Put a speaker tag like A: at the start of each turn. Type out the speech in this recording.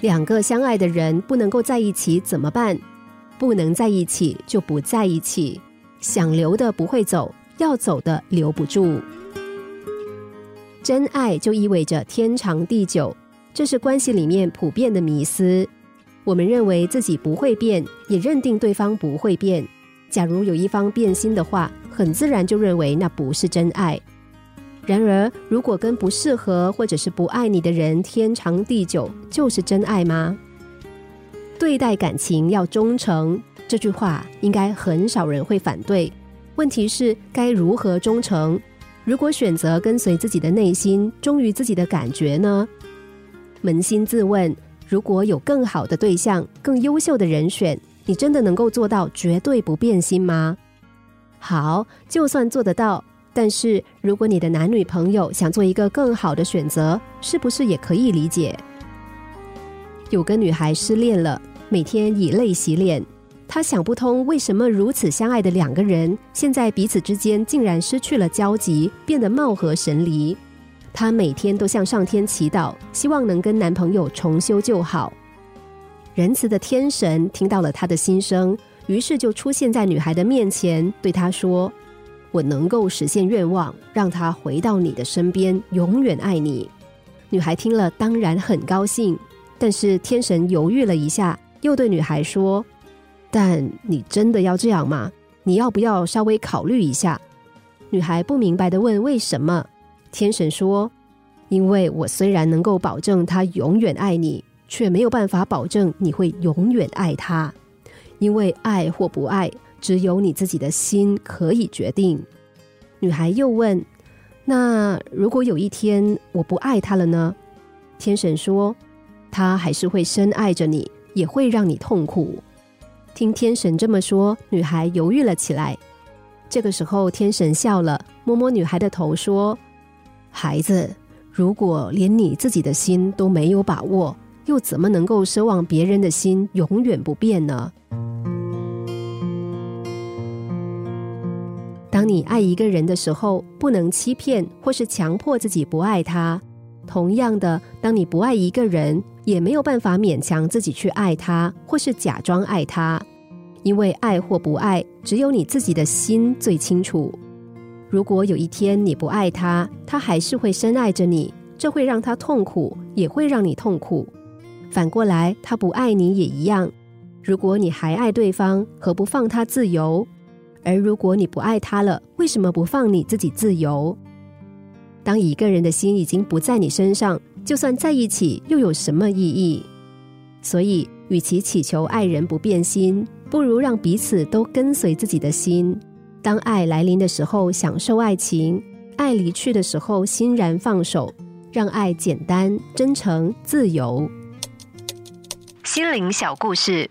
A: 两个相爱的人不能够在一起怎么办？不能在一起就不在一起。想留的不会走，要走的留不住。真爱就意味着天长地久，这是关系里面普遍的迷思。我们认为自己不会变，也认定对方不会变。假如有一方变心的话，很自然就认为那不是真爱。然而，如果跟不适合或者是不爱你的人天长地久，就是真爱吗？对待感情要忠诚，这句话应该很少人会反对。问题是该如何忠诚？如果选择跟随自己的内心，忠于自己的感觉呢？扪心自问，如果有更好的对象、更优秀的人选，你真的能够做到绝对不变心吗？好，就算做得到。但是，如果你的男女朋友想做一个更好的选择，是不是也可以理解？有个女孩失恋了，每天以泪洗脸，她想不通为什么如此相爱的两个人，现在彼此之间竟然失去了交集，变得貌合神离。她每天都向上天祈祷，希望能跟男朋友重修旧好。仁慈的天神听到了她的心声，于是就出现在女孩的面前，对她说。我能够实现愿望，让他回到你的身边，永远爱你。女孩听了当然很高兴，但是天神犹豫了一下，又对女孩说：“但你真的要这样吗？你要不要稍微考虑一下？”女孩不明白的问：“为什么？”天神说：“因为我虽然能够保证他永远爱你，却没有办法保证你会永远爱他，因为爱或不爱。”只有你自己的心可以决定。女孩又问：“那如果有一天我不爱他了呢？”天神说：“他还是会深爱着你，也会让你痛苦。”听天神这么说，女孩犹豫了起来。这个时候，天神笑了，摸摸女孩的头说：“孩子，如果连你自己的心都没有把握，又怎么能够奢望别人的心永远不变呢？”当你爱一个人的时候，不能欺骗或是强迫自己不爱他；同样的，当你不爱一个人，也没有办法勉强自己去爱他，或是假装爱他。因为爱或不爱，只有你自己的心最清楚。如果有一天你不爱他，他还是会深爱着你，这会让他痛苦，也会让你痛苦。反过来，他不爱你也一样。如果你还爱对方，何不放他自由？而如果你不爱他了，为什么不放你自己自由？当一个人的心已经不在你身上，就算在一起又有什么意义？所以，与其祈求爱人不变心，不如让彼此都跟随自己的心。当爱来临的时候，享受爱情；爱离去的时候，欣然放手，让爱简单、真诚、自由。心灵小故事。